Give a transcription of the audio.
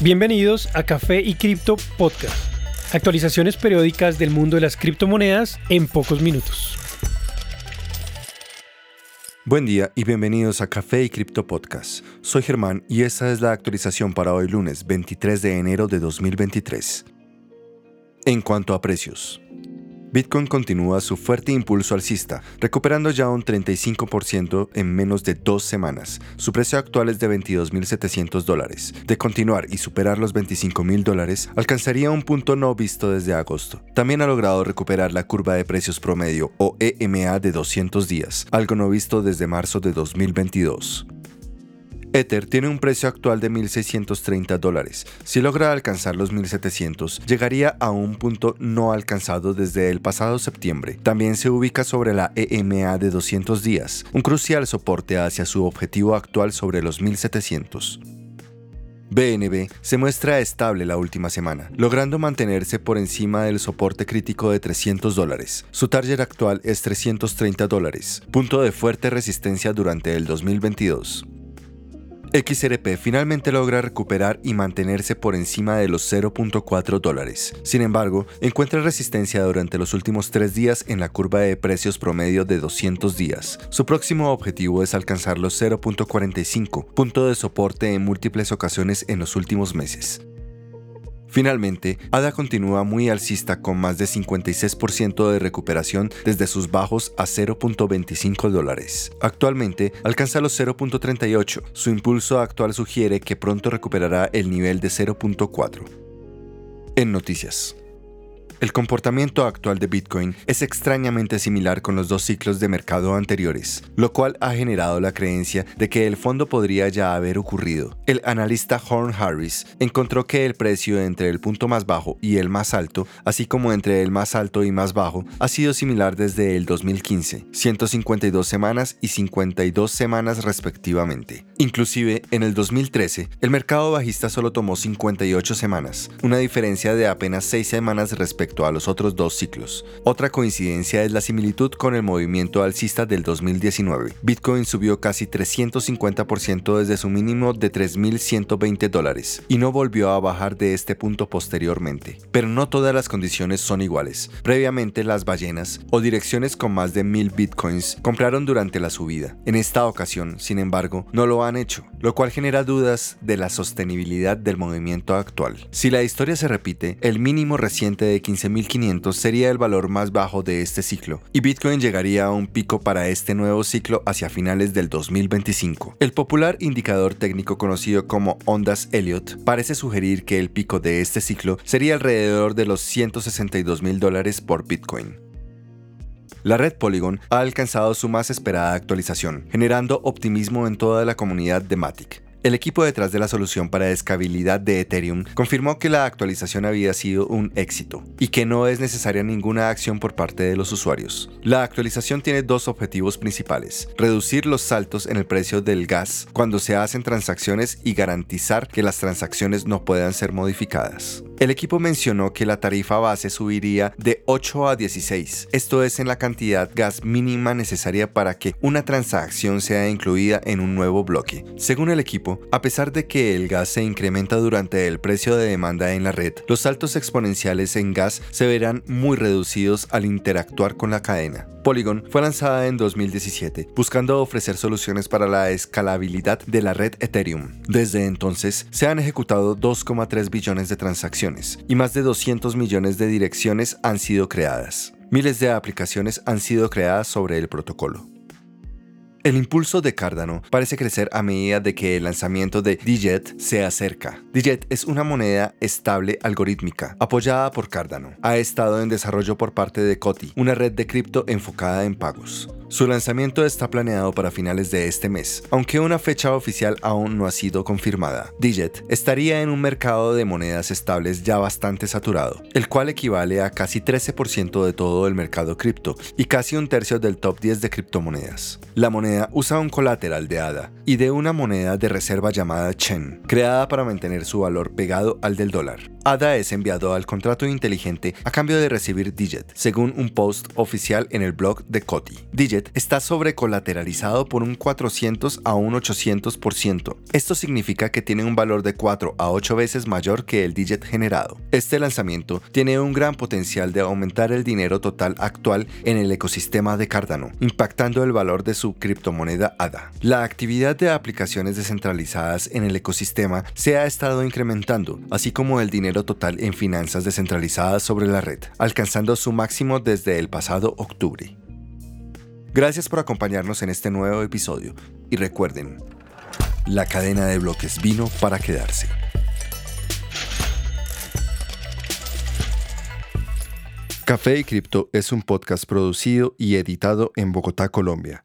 Bienvenidos a Café y Cripto Podcast. Actualizaciones periódicas del mundo de las criptomonedas en pocos minutos. Buen día y bienvenidos a Café y Cripto Podcast. Soy Germán y esta es la actualización para hoy lunes 23 de enero de 2023. En cuanto a precios, Bitcoin continúa su fuerte impulso alcista, recuperando ya un 35% en menos de dos semanas. Su precio actual es de 22.700 dólares. De continuar y superar los 25.000 dólares, alcanzaría un punto no visto desde agosto. También ha logrado recuperar la curva de precios promedio o EMA de 200 días, algo no visto desde marzo de 2022. Ether tiene un precio actual de 1.630 dólares. Si logra alcanzar los 1.700, llegaría a un punto no alcanzado desde el pasado septiembre. También se ubica sobre la EMA de 200 días, un crucial soporte hacia su objetivo actual sobre los 1.700. BNB se muestra estable la última semana, logrando mantenerse por encima del soporte crítico de 300 dólares. Su target actual es 330 dólares, punto de fuerte resistencia durante el 2022. XRP finalmente logra recuperar y mantenerse por encima de los 0.4 dólares. Sin embargo, encuentra resistencia durante los últimos tres días en la curva de precios promedio de 200 días. Su próximo objetivo es alcanzar los 0.45, punto de soporte en múltiples ocasiones en los últimos meses. Finalmente, ADA continúa muy alcista con más de 56% de recuperación desde sus bajos a 0.25 dólares. Actualmente alcanza los 0.38. Su impulso actual sugiere que pronto recuperará el nivel de 0.4. En noticias. El comportamiento actual de Bitcoin es extrañamente similar con los dos ciclos de mercado anteriores, lo cual ha generado la creencia de que el fondo podría ya haber ocurrido. El analista Horn Harris encontró que el precio entre el punto más bajo y el más alto, así como entre el más alto y más bajo, ha sido similar desde el 2015, 152 semanas y 52 semanas respectivamente. Inclusive, en el 2013, el mercado bajista solo tomó 58 semanas, una diferencia de apenas 6 semanas a los otros dos ciclos. Otra coincidencia es la similitud con el movimiento alcista del 2019. Bitcoin subió casi 350% desde su mínimo de 3.120 dólares y no volvió a bajar de este punto posteriormente. Pero no todas las condiciones son iguales. Previamente las ballenas o direcciones con más de 1.000 bitcoins compraron durante la subida. En esta ocasión, sin embargo, no lo han hecho, lo cual genera dudas de la sostenibilidad del movimiento actual. Si la historia se repite, el mínimo reciente de 15 15.500 sería el valor más bajo de este ciclo, y Bitcoin llegaría a un pico para este nuevo ciclo hacia finales del 2025. El popular indicador técnico conocido como ondas Elliott parece sugerir que el pico de este ciclo sería alrededor de los 162 mil dólares por Bitcoin. La red Polygon ha alcanzado su más esperada actualización, generando optimismo en toda la comunidad de Matic. El equipo detrás de la solución para escalabilidad de Ethereum confirmó que la actualización había sido un éxito y que no es necesaria ninguna acción por parte de los usuarios. La actualización tiene dos objetivos principales, reducir los saltos en el precio del gas cuando se hacen transacciones y garantizar que las transacciones no puedan ser modificadas. El equipo mencionó que la tarifa base subiría de 8 a 16, esto es en la cantidad gas mínima necesaria para que una transacción sea incluida en un nuevo bloque. Según el equipo, a pesar de que el gas se incrementa durante el precio de demanda en la red, los saltos exponenciales en gas se verán muy reducidos al interactuar con la cadena. Polygon fue lanzada en 2017, buscando ofrecer soluciones para la escalabilidad de la red Ethereum. Desde entonces, se han ejecutado 2,3 billones de transacciones y más de 200 millones de direcciones han sido creadas. Miles de aplicaciones han sido creadas sobre el protocolo. El impulso de Cardano parece crecer a medida de que el lanzamiento de Dijet se acerca. Dijet es una moneda estable algorítmica apoyada por Cardano. Ha estado en desarrollo por parte de Coti, una red de cripto enfocada en pagos. Su lanzamiento está planeado para finales de este mes, aunque una fecha oficial aún no ha sido confirmada. Dijet estaría en un mercado de monedas estables ya bastante saturado, el cual equivale a casi 13% de todo el mercado cripto y casi un tercio del top 10 de criptomonedas. La moneda usa un colateral de ADA y de una moneda de reserva llamada Chen, creada para mantener su valor pegado al del dólar. ADA es enviado al contrato inteligente a cambio de recibir Digit, según un post oficial en el blog de Coti. Digit está sobrecolateralizado por un 400 a un 800%. Esto significa que tiene un valor de 4 a 8 veces mayor que el Digit generado. Este lanzamiento tiene un gran potencial de aumentar el dinero total actual en el ecosistema de Cardano, impactando el valor de su criptomoneda ADA. La actividad de aplicaciones descentralizadas en el ecosistema se ha estado incrementando, así como el total en finanzas descentralizadas sobre la red, alcanzando su máximo desde el pasado octubre. Gracias por acompañarnos en este nuevo episodio y recuerden, la cadena de bloques vino para quedarse. Café y Cripto es un podcast producido y editado en Bogotá, Colombia